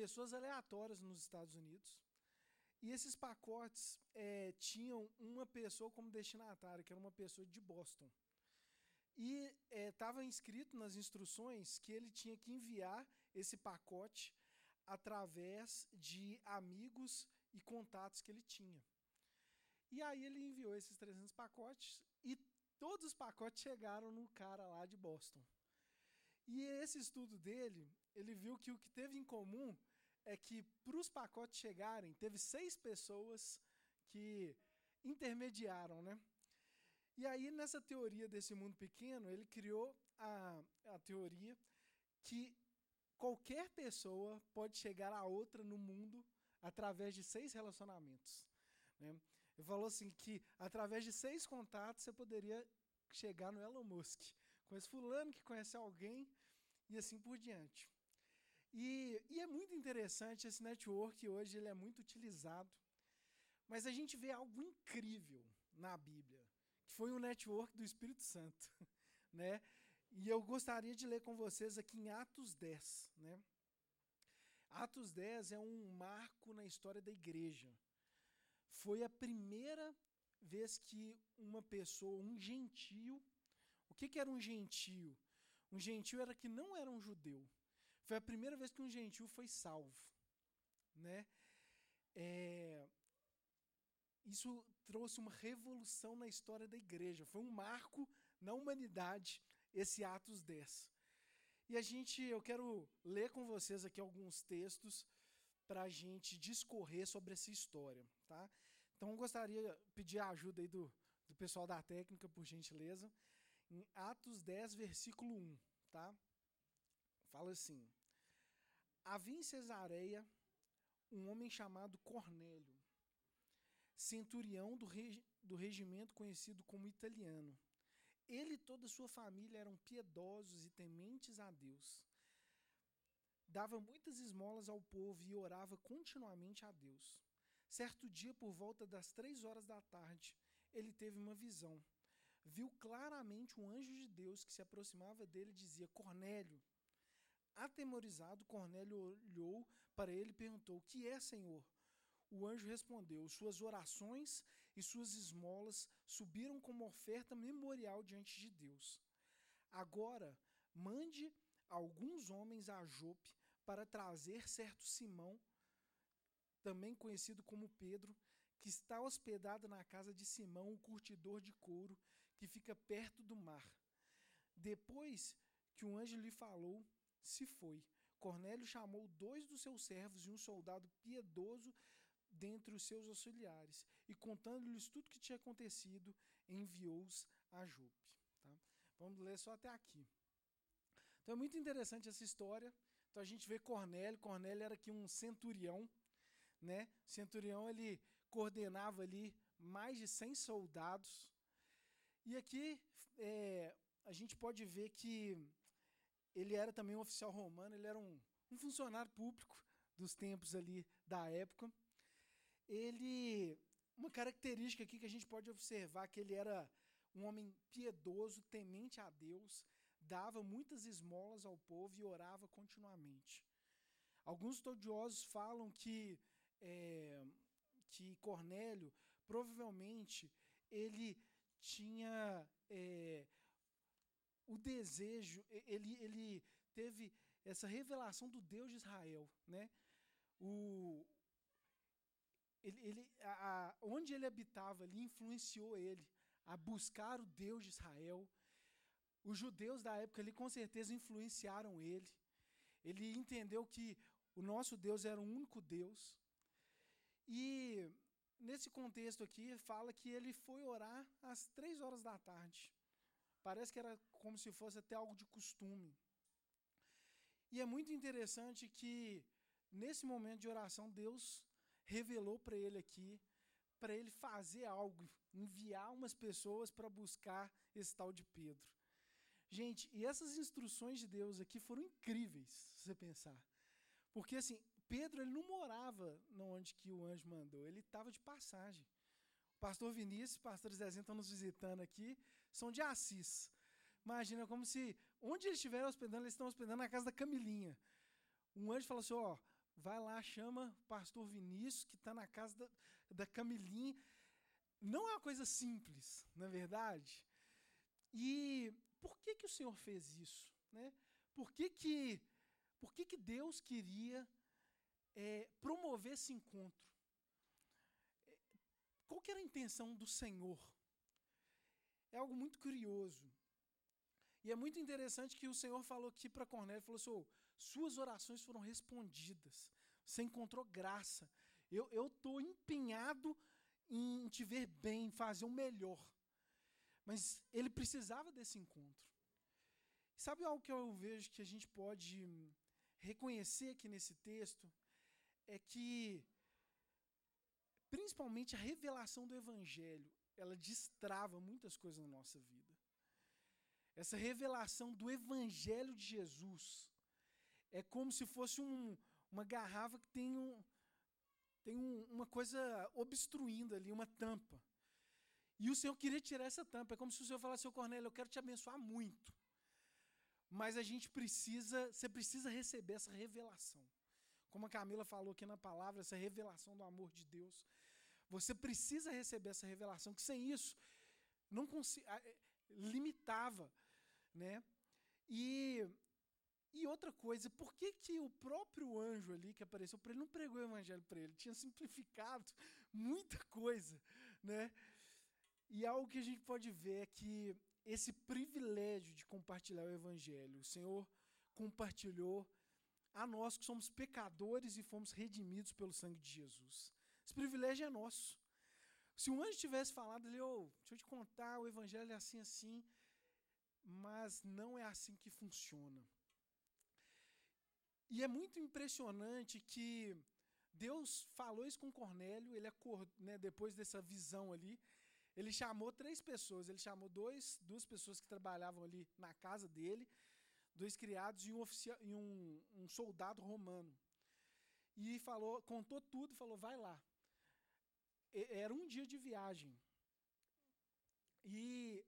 pessoas aleatórias nos Estados Unidos. E esses pacotes é, tinham uma pessoa como destinatária, que era uma pessoa de Boston. E estava é, inscrito nas instruções que ele tinha que enviar esse pacote através de amigos e contatos que ele tinha. E aí ele enviou esses 300 pacotes e todos os pacotes chegaram no cara lá de Boston. E esse estudo dele, ele viu que o que teve em comum é que para os pacotes chegarem, teve seis pessoas que intermediaram, né? E aí, nessa teoria desse mundo pequeno, ele criou a, a teoria que qualquer pessoa pode chegar a outra no mundo através de seis relacionamentos. Né? Ele falou assim que através de seis contatos você poderia chegar no Elon Musk. Conhece fulano que conhece alguém e assim por diante. E, e é muito interessante esse network hoje, ele é muito utilizado. Mas a gente vê algo incrível na Bíblia, que foi um network do Espírito Santo, né? E eu gostaria de ler com vocês aqui em Atos 10, né? Atos 10 é um marco na história da igreja. Foi a primeira vez que uma pessoa, um gentio, o que, que era um gentio? Um gentio era que não era um judeu. Foi a primeira vez que um gentio foi salvo. Né? É, isso trouxe uma revolução na história da igreja. Foi um marco na humanidade, esse Atos 10. E a gente, eu quero ler com vocês aqui alguns textos para a gente discorrer sobre essa história. Tá? Então eu gostaria de pedir a ajuda aí do, do pessoal da técnica, por gentileza. Em Atos 10, versículo 1. Tá? Fala assim: Havia em Cesareia um homem chamado Cornélio, centurião do, regi do regimento conhecido como italiano. Ele e toda a sua família eram piedosos e tementes a Deus. Dava muitas esmolas ao povo e orava continuamente a Deus. Certo dia, por volta das três horas da tarde, ele teve uma visão. Viu claramente um anjo de Deus que se aproximava dele e dizia: Cornélio. Atemorizado, Cornélio olhou para ele e perguntou: O que é, Senhor? O anjo respondeu: Suas orações e suas esmolas subiram como oferta memorial diante de Deus. Agora, mande alguns homens a Jope para trazer certo Simão também conhecido como Pedro, que está hospedado na casa de Simão, o curtidor de couro, que fica perto do mar. Depois que um anjo lhe falou, se foi. Cornélio chamou dois dos seus servos e um soldado piedoso dentre os seus auxiliares, e contando-lhes tudo o que tinha acontecido, enviou-os a Jope. Tá? Vamos ler só até aqui. Então é muito interessante essa história. Então a gente vê Cornélio. Cornélio era aqui um centurião, né? O centurião ele coordenava ali mais de 100 soldados. E aqui é, a gente pode ver que ele era também um oficial romano, ele era um, um funcionário público dos tempos ali da época. Ele, uma característica aqui que a gente pode observar que ele era um homem piedoso, temente a Deus, dava muitas esmolas ao povo e orava continuamente. Alguns estudiosos falam que é, que Cornélio provavelmente ele tinha é, o desejo, ele, ele teve essa revelação do Deus de Israel, né? O, ele, ele, a, onde ele habitava ali influenciou ele a buscar o Deus de Israel. Os judeus da época ali com certeza influenciaram ele. Ele entendeu que o nosso Deus era o único Deus. E nesse contexto aqui, fala que ele foi orar às três horas da tarde. Parece que era como se fosse até algo de costume. E é muito interessante que, nesse momento de oração, Deus revelou para ele aqui, para ele fazer algo, enviar umas pessoas para buscar esse tal de Pedro. Gente, e essas instruções de Deus aqui foram incríveis, se você pensar. Porque, assim, Pedro ele não morava onde que o anjo mandou, ele estava de passagem. Pastor Vinícius, pastor Zezinho estão nos visitando aqui, são de Assis. Imagina como se, onde eles estiverem hospedando, eles estão hospedando na casa da Camilinha. Um anjo falou assim: Ó, vai lá, chama o pastor Vinícius, que está na casa da, da Camilinha. Não é uma coisa simples, na é verdade. E por que, que o Senhor fez isso? Né? Por, que, que, por que, que Deus queria é, promover esse encontro? Qual que era a intenção do Senhor? É algo muito curioso. E é muito interessante que o Senhor falou aqui para Cornélio, falou assim, oh, suas orações foram respondidas, você encontrou graça, eu estou empenhado em te ver bem, fazer o melhor. Mas ele precisava desse encontro. Sabe algo que eu vejo que a gente pode reconhecer aqui nesse texto? É que, principalmente, a revelação do Evangelho, ela destrava muitas coisas na nossa vida. Essa revelação do Evangelho de Jesus é como se fosse um, uma garrafa que tem, um, tem um, uma coisa obstruindo ali, uma tampa. E o Senhor queria tirar essa tampa. É como se o Senhor falasse, seu Cornélio, eu quero te abençoar muito. Mas a gente precisa, você precisa receber essa revelação. Como a Camila falou aqui na palavra, essa revelação do amor de Deus. Você precisa receber essa revelação, que sem isso não é, limitava, né? E e outra coisa, por que, que o próprio anjo ali que apareceu para ele não pregou o evangelho para ele? Tinha simplificado muita coisa, né? E algo que a gente pode ver é que esse privilégio de compartilhar o evangelho, o Senhor compartilhou a nós que somos pecadores e fomos redimidos pelo sangue de Jesus. Esse privilégio é nosso. Se um anjo tivesse falado ali, oh, deixa eu te contar, o evangelho é assim, assim, mas não é assim que funciona. E é muito impressionante que Deus falou isso com Cornélio, ele acordou, né, depois dessa visão ali, ele chamou três pessoas, ele chamou dois, duas pessoas que trabalhavam ali na casa dele, dois criados e um, oficial, e um, um soldado romano. E falou, contou tudo falou: vai lá. Era um dia de viagem. E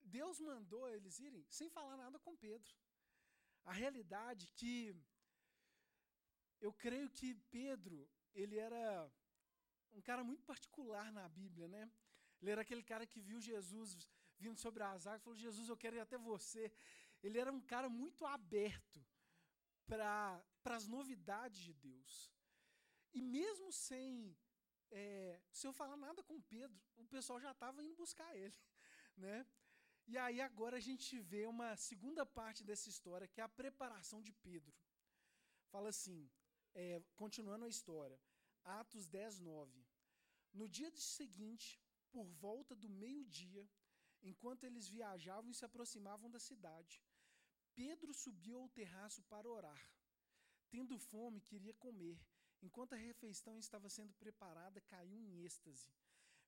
Deus mandou eles irem sem falar nada com Pedro. A realidade é que eu creio que Pedro, ele era um cara muito particular na Bíblia, né? Ele era aquele cara que viu Jesus vindo sobre as águas e falou: Jesus, eu quero ir até você. Ele era um cara muito aberto para as novidades de Deus. E mesmo sem, é, sem eu falar nada com Pedro, o pessoal já estava indo buscar ele. Né? E aí agora a gente vê uma segunda parte dessa história, que é a preparação de Pedro. Fala assim, é, continuando a história, Atos 10, 9. No dia seguinte, por volta do meio-dia, enquanto eles viajavam e se aproximavam da cidade, Pedro subiu ao terraço para orar. Tendo fome, queria comer. Enquanto a refeição estava sendo preparada, caiu em êxtase.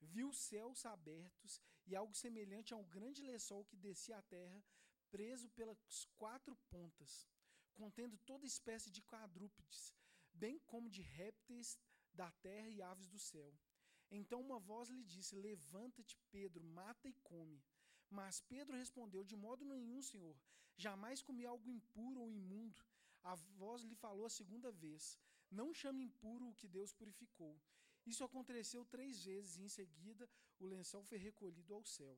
Viu céus abertos e algo semelhante a um grande lençol que descia à terra, preso pelas quatro pontas, contendo toda espécie de quadrúpedes, bem como de répteis da terra e aves do céu. Então uma voz lhe disse: Levanta-te, Pedro, mata e come. Mas Pedro respondeu: De modo nenhum, Senhor. Jamais comi algo impuro ou imundo. A voz lhe falou a segunda vez: Não chame impuro o que Deus purificou. Isso aconteceu três vezes e em seguida o lençol foi recolhido ao céu.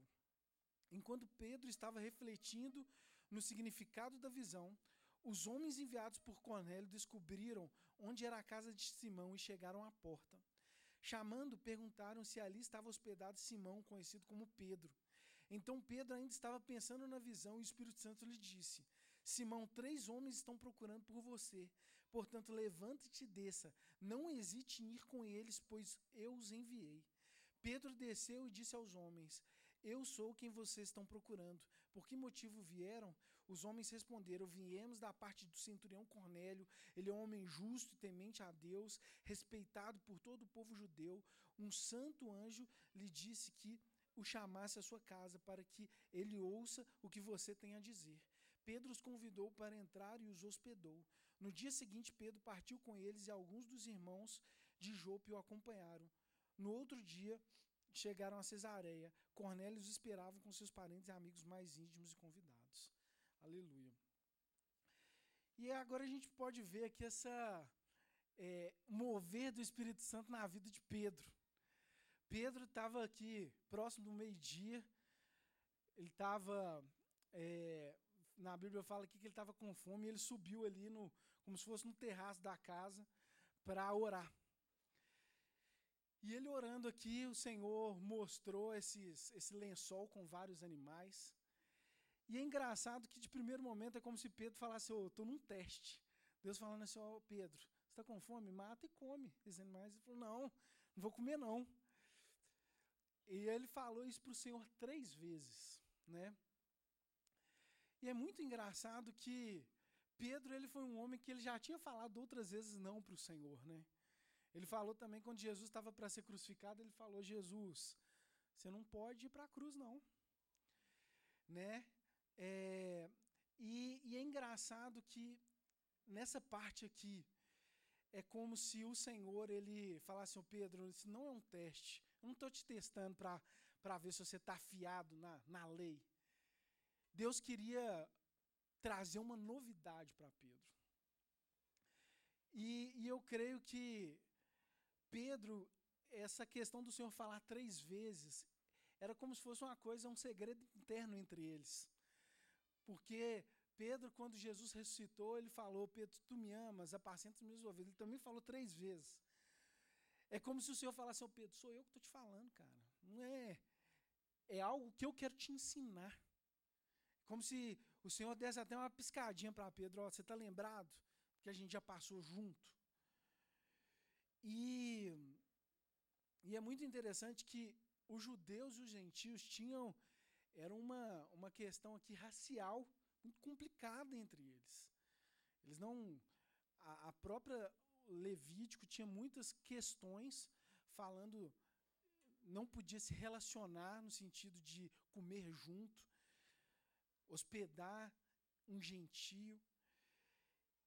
Enquanto Pedro estava refletindo no significado da visão, os homens enviados por Cornélio descobriram onde era a casa de Simão e chegaram à porta. Chamando, perguntaram se ali estava hospedado Simão, conhecido como Pedro. Então Pedro ainda estava pensando na visão e o Espírito Santo lhe disse: Simão, três homens estão procurando por você. Portanto, levante-te e desça. Não hesite em ir com eles, pois eu os enviei. Pedro desceu e disse aos homens: Eu sou quem vocês estão procurando. Por que motivo vieram? Os homens responderam: Viemos da parte do centurião Cornélio. Ele é um homem justo e temente a Deus, respeitado por todo o povo judeu. Um santo anjo lhe disse que o chamasse à sua casa para que ele ouça o que você tem a dizer. Pedro os convidou para entrar e os hospedou. No dia seguinte, Pedro partiu com eles e alguns dos irmãos de Jope o acompanharam. No outro dia, chegaram a Cesareia. Cornélio os esperava com seus parentes e amigos mais íntimos e convidados. Aleluia. E agora a gente pode ver aqui essa, é, mover do Espírito Santo na vida de Pedro. Pedro estava aqui próximo do meio-dia, ele estava. É, na Bíblia fala aqui que ele estava com fome e ele subiu ali, no, como se fosse no terraço da casa, para orar. E ele orando aqui, o Senhor mostrou esses, esse lençol com vários animais. E é engraçado que de primeiro momento é como se Pedro falasse: Eu oh, estou num teste. Deus falando assim: Ó, oh, Pedro, você está com fome? Mata e come esses animais. Ele falou: Não, não vou comer não. E ele falou isso para o Senhor três vezes, né? E é muito engraçado que Pedro ele foi um homem que ele já tinha falado outras vezes não para o Senhor, né? Ele falou também quando Jesus estava para ser crucificado, ele falou: Jesus, você não pode ir para a cruz não, né? É, e, e é engraçado que nessa parte aqui é como se o Senhor ele falasse, oh, Pedro, isso não é um teste. Eu não estou te testando para ver se você está afiado na, na lei. Deus queria trazer uma novidade para Pedro. E, e eu creio que Pedro, essa questão do Senhor falar três vezes, era como se fosse uma coisa, um segredo interno entre eles. Porque Pedro, quando Jesus ressuscitou, ele falou: Pedro, tu me amas, apacenta os meus ouvidos. Ele também falou três vezes. É como se o Senhor falasse: oh, Pedro, sou eu que estou te falando, cara. Não é. É algo que eu quero te ensinar. Como se o Senhor desse até uma piscadinha para Pedro: você está lembrado? Que a gente já passou junto. E, e é muito interessante que os judeus e os gentios tinham. Era uma, uma questão aqui racial muito complicada entre eles. Eles não. A, a própria Levítico tinha muitas questões falando. Não podia se relacionar no sentido de comer junto, hospedar um gentio.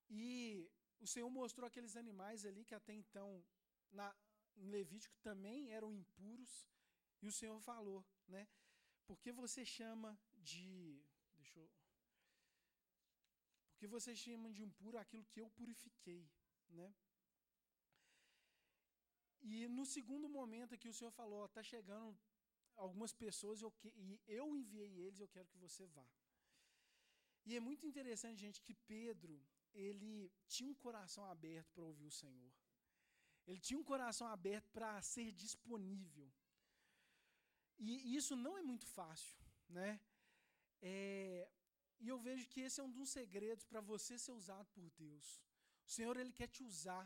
E o Senhor mostrou aqueles animais ali que até então, na, em Levítico, também eram impuros. E o Senhor falou, né? Porque você chama de. Deixa eu porque vocês chamam de impuro aquilo que eu purifiquei, né? E no segundo momento aqui o Senhor falou, está chegando algumas pessoas eu que, e eu enviei eles, eu quero que você vá. E é muito interessante, gente, que Pedro, ele tinha um coração aberto para ouvir o Senhor. Ele tinha um coração aberto para ser disponível. E isso não é muito fácil, né? É, e eu vejo que esse é um dos segredos para você ser usado por Deus. O Senhor, Ele quer te usar.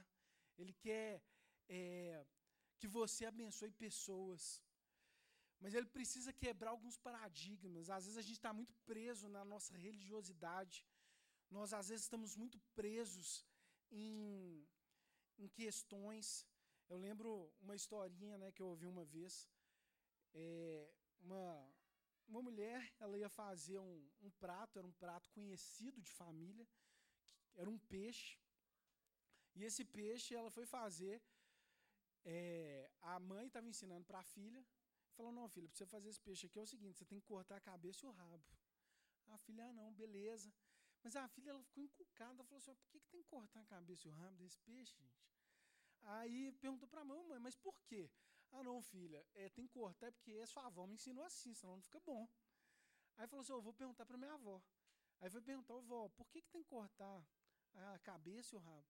Ele quer é, que você abençoe pessoas. Mas Ele precisa quebrar alguns paradigmas. Às vezes a gente está muito preso na nossa religiosidade. Nós, às vezes, estamos muito presos em, em questões. Eu lembro uma historinha né, que eu ouvi uma vez. É, uma, uma mulher, ela ia fazer um, um prato, era um prato conhecido de família, era um peixe. E esse peixe ela foi fazer. É, a mãe estava ensinando para a filha, falou: Não, filha, para você fazer esse peixe aqui é o seguinte: você tem que cortar a cabeça e o rabo. A filha, ah, não, beleza. Mas a filha ela ficou encucada, falou assim: Por que, que tem que cortar a cabeça e o rabo desse peixe, gente? Aí perguntou para a mãe, mas por quê? Ah, não, filha, é, tem que cortar é porque a sua avó me ensinou assim, senão não fica bom. Aí falou assim: eu vou perguntar para minha avó. Aí foi perguntar, avó, por que, que tem que cortar a cabeça e o rabo?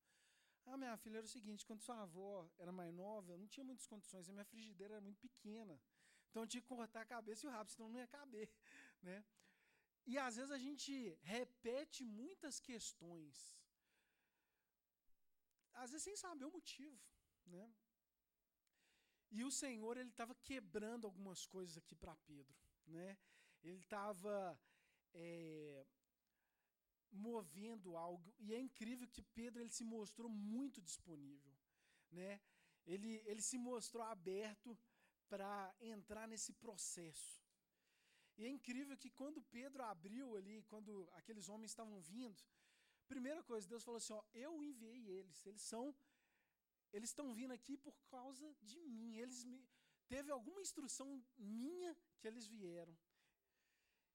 Ah, minha filha, era o seguinte: quando sua avó era mais nova, eu não tinha muitas condições, a minha frigideira era muito pequena. Então tinha que cortar a cabeça e o rabo, senão não ia caber. Né? E às vezes a gente repete muitas questões, às vezes sem saber o motivo. Né? E o Senhor ele estava quebrando algumas coisas aqui para Pedro, né? Ele estava é, movendo algo e é incrível que Pedro ele se mostrou muito disponível, né? Ele ele se mostrou aberto para entrar nesse processo. E é incrível que quando Pedro abriu ali, quando aqueles homens estavam vindo, primeira coisa, Deus falou assim: ó, eu enviei eles, eles são eles estão vindo aqui por causa de mim. Eles me, teve alguma instrução minha que eles vieram.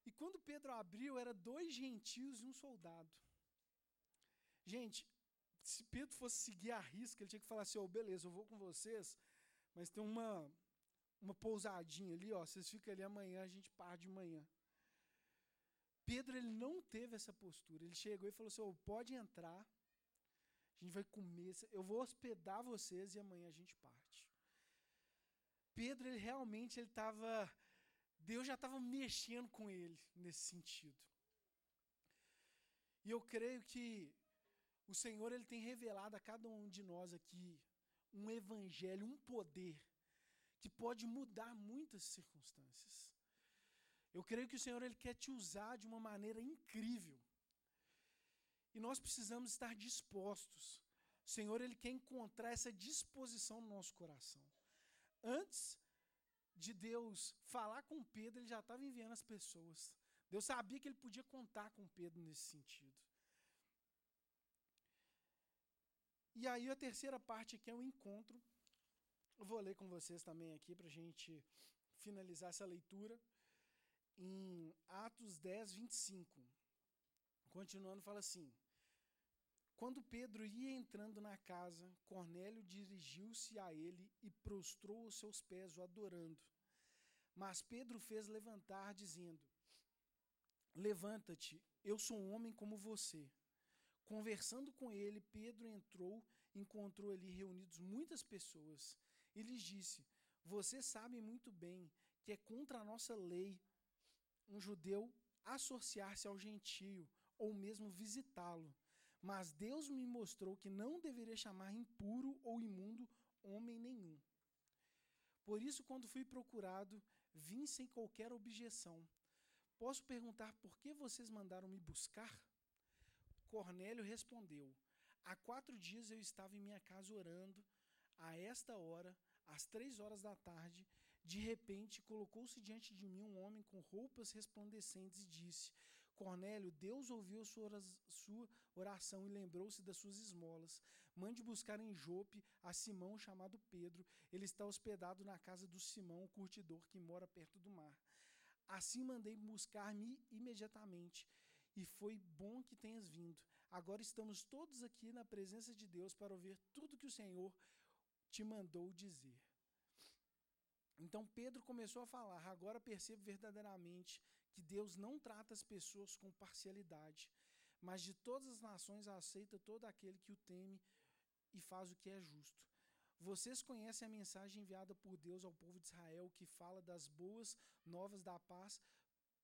E quando Pedro abriu, era dois gentios e um soldado. Gente, se Pedro fosse seguir a risca, ele tinha que falar assim: oh, beleza, eu vou com vocês, mas tem uma, uma pousadinha ali, ó, vocês ficam ali amanhã, a gente parte de manhã. Pedro ele não teve essa postura. Ele chegou e falou assim: oh, pode entrar, a gente vai comer, eu vou hospedar vocês e amanhã a gente parte. Pedro ele realmente ele estava, Deus já estava mexendo com ele nesse sentido. E eu creio que o Senhor ele tem revelado a cada um de nós aqui um evangelho, um poder que pode mudar muitas circunstâncias. Eu creio que o Senhor ele quer te usar de uma maneira incrível. E nós precisamos estar dispostos. O Senhor ele quer encontrar essa disposição no nosso coração. Antes de Deus falar com Pedro, ele já estava enviando as pessoas. Deus sabia que ele podia contar com Pedro nesse sentido. E aí a terceira parte aqui é o encontro. Vou ler com vocês também aqui para a gente finalizar essa leitura. Em Atos 10, 25. Continuando, fala assim: Quando Pedro ia entrando na casa, Cornélio dirigiu-se a ele e prostrou os seus pés, o adorando. Mas Pedro fez levantar, dizendo: Levanta-te, eu sou um homem como você. Conversando com ele, Pedro entrou, encontrou ali reunidos muitas pessoas e lhes disse: Vocês sabem muito bem que é contra a nossa lei um judeu associar-se ao gentio ou mesmo visitá-lo. Mas Deus me mostrou que não deveria chamar impuro ou imundo homem nenhum. Por isso, quando fui procurado, vim sem qualquer objeção. Posso perguntar por que vocês mandaram me buscar? Cornélio respondeu: Há quatro dias eu estava em minha casa orando. A esta hora, às três horas da tarde, de repente colocou-se diante de mim um homem com roupas resplandecentes e disse: Cornélio, Deus ouviu sua oração e lembrou-se das suas esmolas. Mande buscar em Jope a Simão chamado Pedro. Ele está hospedado na casa do Simão, o curtidor que mora perto do mar. Assim mandei buscar-me imediatamente e foi bom que tenhas vindo. Agora estamos todos aqui na presença de Deus para ouvir tudo que o Senhor te mandou dizer. Então Pedro começou a falar: Agora percebo verdadeiramente que Deus não trata as pessoas com parcialidade, mas de todas as nações aceita todo aquele que o teme e faz o que é justo. Vocês conhecem a mensagem enviada por Deus ao povo de Israel, que fala das boas novas da paz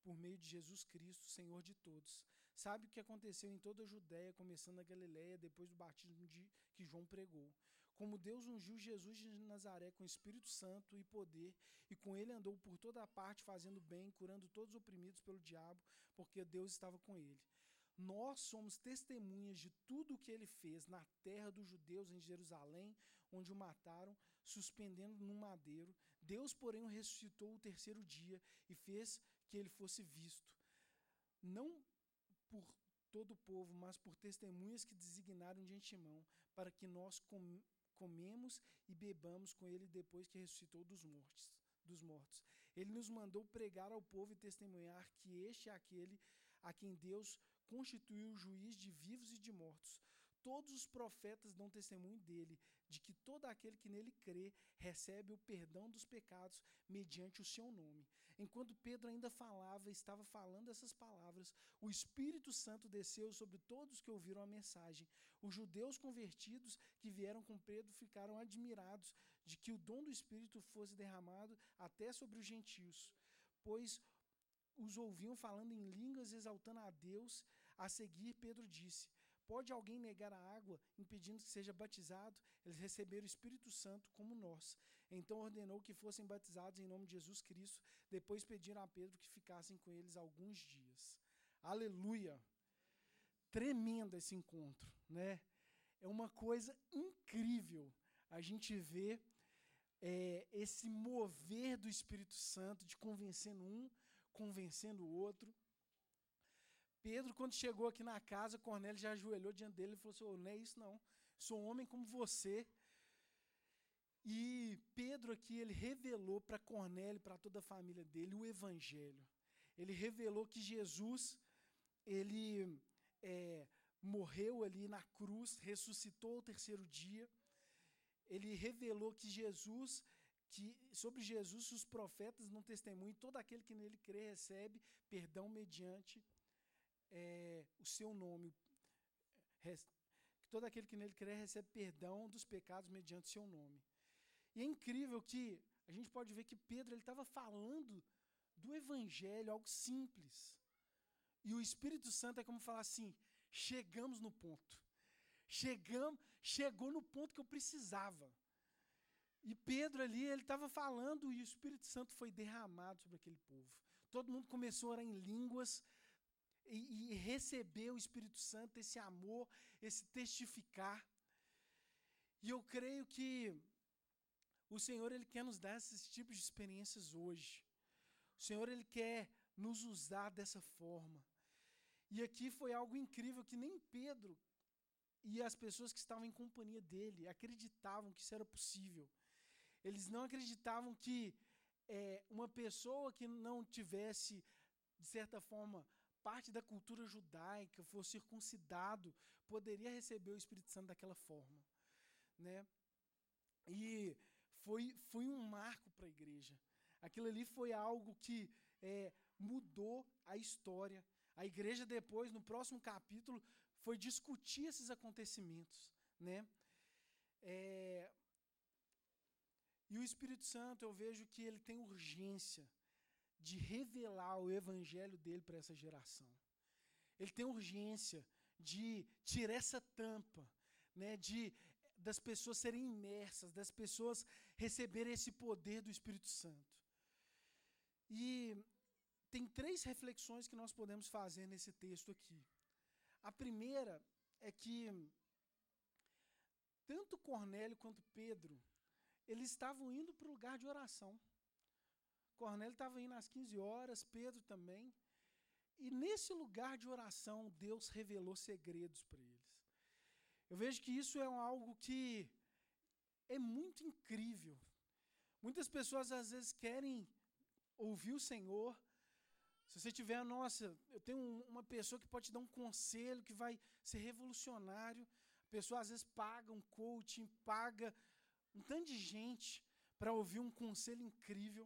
por meio de Jesus Cristo, Senhor de todos. Sabe o que aconteceu em toda a Judéia, começando a Galiléia, depois do batismo de, que João pregou. Como Deus ungiu Jesus de Nazaré com Espírito Santo e poder, e com ele andou por toda a parte fazendo bem, curando todos os oprimidos pelo diabo, porque Deus estava com ele. Nós somos testemunhas de tudo o que ele fez na terra dos judeus, em Jerusalém, onde o mataram, suspendendo num madeiro. Deus, porém, o ressuscitou o terceiro dia e fez que ele fosse visto, não por todo o povo, mas por testemunhas que designaram de antemão, para que nós comemos e bebamos com ele depois que ressuscitou dos mortos. Dos mortos. Ele nos mandou pregar ao povo e testemunhar que este é aquele a quem Deus constituiu juiz de vivos e de mortos. Todos os profetas dão testemunho dele, de que todo aquele que nele crê recebe o perdão dos pecados mediante o seu nome. Enquanto Pedro ainda falava, estava falando essas palavras, o Espírito Santo desceu sobre todos que ouviram a mensagem. Os judeus convertidos que vieram com Pedro ficaram admirados de que o dom do Espírito fosse derramado até sobre os gentios, pois os ouviam falando em línguas, exaltando a Deus. A seguir, Pedro disse: Pode alguém negar a água, impedindo que seja batizado? Eles receberam o Espírito Santo como nós. Então ordenou que fossem batizados em nome de Jesus Cristo. Depois pediram a Pedro que ficassem com eles alguns dias. Aleluia! Tremendo esse encontro, né? É uma coisa incrível a gente ver é, esse mover do Espírito Santo de convencendo um, convencendo o outro. Pedro, quando chegou aqui na casa, Cornélio já ajoelhou diante dele e falou assim: oh, Não é isso, não. Sou um homem como você. E Pedro aqui, ele revelou para Cornélio, para toda a família dele, o Evangelho. Ele revelou que Jesus, ele é, morreu ali na cruz, ressuscitou ao terceiro dia. Ele revelou que Jesus, que sobre Jesus os profetas não testemunham, todo aquele que nele crê recebe perdão mediante é, o seu nome. Todo aquele que nele crê recebe perdão dos pecados mediante o seu nome. E é incrível que a gente pode ver que Pedro estava falando do evangelho, algo simples. E o Espírito Santo é como falar assim: chegamos no ponto. Chegamos, chegou no ponto que eu precisava. E Pedro ali, ele estava falando e o Espírito Santo foi derramado sobre aquele povo. Todo mundo começou a orar em línguas receber o Espírito Santo, esse amor, esse testificar. E eu creio que o Senhor ele quer nos dar esses tipos de experiências hoje. O Senhor ele quer nos usar dessa forma. E aqui foi algo incrível que nem Pedro e as pessoas que estavam em companhia dele acreditavam que isso era possível. Eles não acreditavam que é, uma pessoa que não tivesse, de certa forma, parte da cultura judaica, fosse circuncidado, poderia receber o Espírito Santo daquela forma. Né? E foi, foi um marco para a igreja. Aquilo ali foi algo que é, mudou a história. A igreja depois, no próximo capítulo, foi discutir esses acontecimentos, né? É, e o Espírito Santo, eu vejo que ele tem urgência de revelar o evangelho dele para essa geração. Ele tem urgência de tirar essa tampa, né, de das pessoas serem imersas, das pessoas receberem esse poder do Espírito Santo. E tem três reflexões que nós podemos fazer nesse texto aqui. A primeira é que tanto Cornélio quanto Pedro, eles estavam indo para o lugar de oração. Cornélio estava indo às 15 horas, Pedro também. E nesse lugar de oração, Deus revelou segredos para eles. Eu vejo que isso é algo que é muito incrível. Muitas pessoas às vezes querem ouvir o Senhor. Se você tiver, nossa, eu tenho uma pessoa que pode te dar um conselho que vai ser revolucionário. A pessoa às vezes paga um coaching, paga um tanto de gente para ouvir um conselho incrível.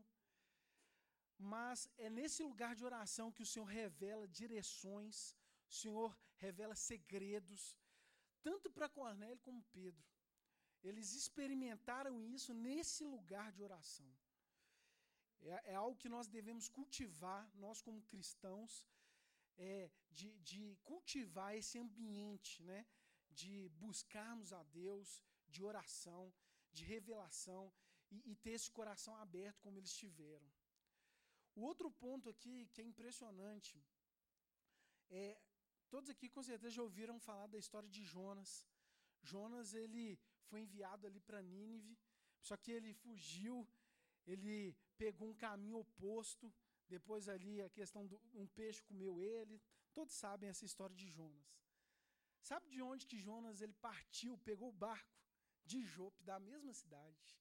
Mas é nesse lugar de oração que o Senhor revela direções, o Senhor revela segredos, tanto para Cornélio como Pedro. Eles experimentaram isso nesse lugar de oração. É, é algo que nós devemos cultivar, nós como cristãos, é, de, de cultivar esse ambiente, né? de buscarmos a Deus, de oração, de revelação e, e ter esse coração aberto como eles tiveram. O outro ponto aqui que é impressionante é Todos aqui com certeza já ouviram falar da história de Jonas. Jonas ele foi enviado ali para Nínive, só que ele fugiu, ele pegou um caminho oposto. Depois ali a questão do um peixe comeu ele. Todos sabem essa história de Jonas. Sabe de onde que Jonas ele partiu, pegou o barco de Jope, da mesma cidade.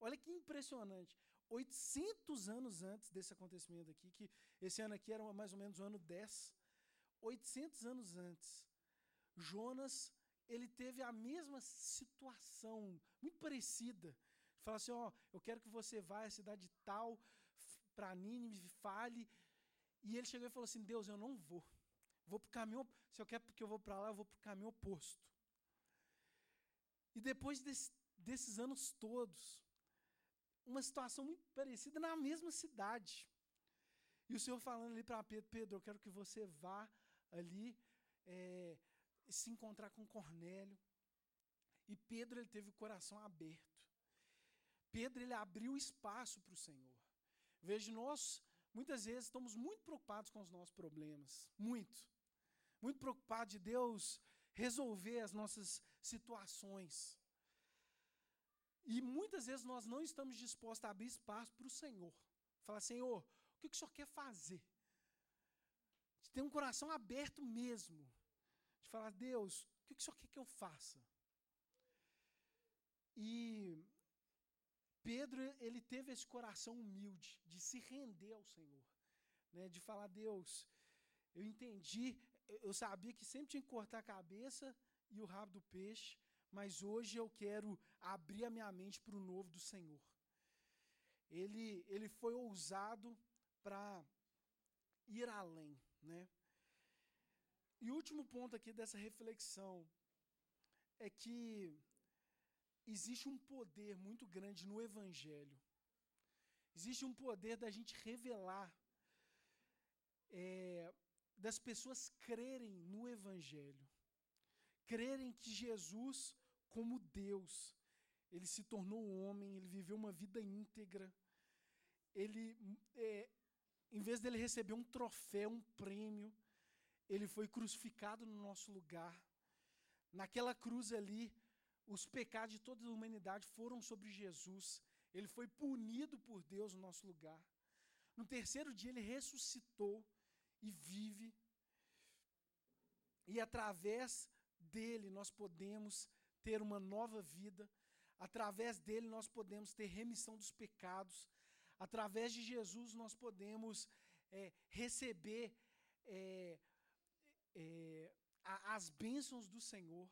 Olha que impressionante. 800 anos antes desse acontecimento aqui, que esse ano aqui era mais ou menos o ano 10, 800 anos antes, Jonas ele teve a mesma situação, muito parecida. Fala assim, ó, eu quero que você vá à cidade tal, para Nínive, fale. E ele chegou e falou assim, Deus, eu não vou. Vou para caminho, se eu quero que eu vou para lá, eu vou para o caminho oposto. E depois desse, desses anos todos, uma situação muito parecida na mesma cidade. E o Senhor falando ali para Pedro, Pedro, eu quero que você vá ali é, se encontrar com Cornélio. E Pedro ele teve o coração aberto. Pedro ele abriu espaço para o Senhor. Veja, nós muitas vezes estamos muito preocupados com os nossos problemas, muito. Muito preocupados de Deus resolver as nossas situações. E muitas vezes nós não estamos dispostos a abrir espaço para o Senhor. Falar, Senhor, o que o Senhor quer fazer? de ter um coração aberto mesmo, de falar, Deus, o que o Senhor quer que eu faça? E Pedro, ele teve esse coração humilde, de se render ao Senhor, né, de falar, Deus, eu entendi eu sabia que sempre tinha que cortar a cabeça e o rabo do peixe, mas hoje eu quero abrir a minha mente para o novo do Senhor. Ele, ele foi ousado para ir além, né? E o último ponto aqui dessa reflexão é que existe um poder muito grande no Evangelho. Existe um poder da gente revelar, é, das pessoas crerem no Evangelho, crerem que Jesus, como Deus, ele se tornou homem, ele viveu uma vida íntegra, ele, é, em vez dele receber um troféu, um prêmio, ele foi crucificado no nosso lugar. Naquela cruz ali, os pecados de toda a humanidade foram sobre Jesus. Ele foi punido por Deus no nosso lugar. No terceiro dia, ele ressuscitou e vive. E através dele, nós podemos ter uma nova vida. Através dele, nós podemos ter remissão dos pecados. Através de Jesus, nós podemos é, receber é, é, as bênçãos do Senhor.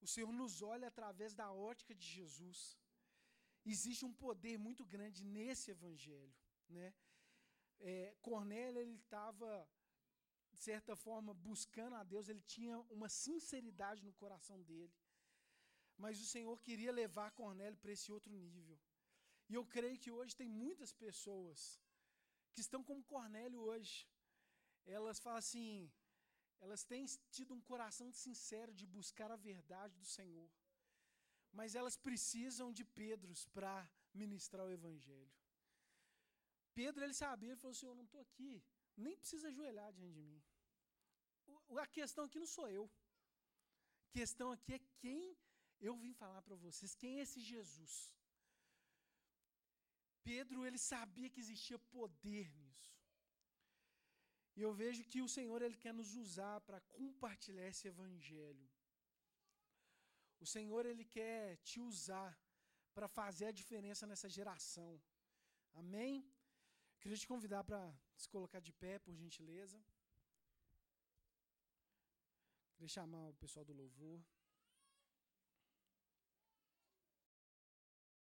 O Senhor nos olha através da ótica de Jesus. Existe um poder muito grande nesse evangelho, né? É, Cornélio ele estava de certa forma buscando a Deus, ele tinha uma sinceridade no coração dele. Mas o Senhor queria levar Cornélio para esse outro nível. E eu creio que hoje tem muitas pessoas que estão como Cornélio hoje. Elas falam assim: elas têm tido um coração sincero de buscar a verdade do Senhor. Mas elas precisam de Pedros para ministrar o Evangelho. Pedro, ele sabia, ele falou assim: Eu não estou aqui, nem precisa ajoelhar diante de mim. A questão aqui não sou eu. A questão aqui é quem eu vim falar para vocês, quem é esse Jesus. Pedro, ele sabia que existia poder nisso. E eu vejo que o Senhor ele quer nos usar para compartilhar esse evangelho. O Senhor ele quer te usar para fazer a diferença nessa geração. Amém? Queria te convidar para se colocar de pé, por gentileza. Queria chamar o pessoal do louvor.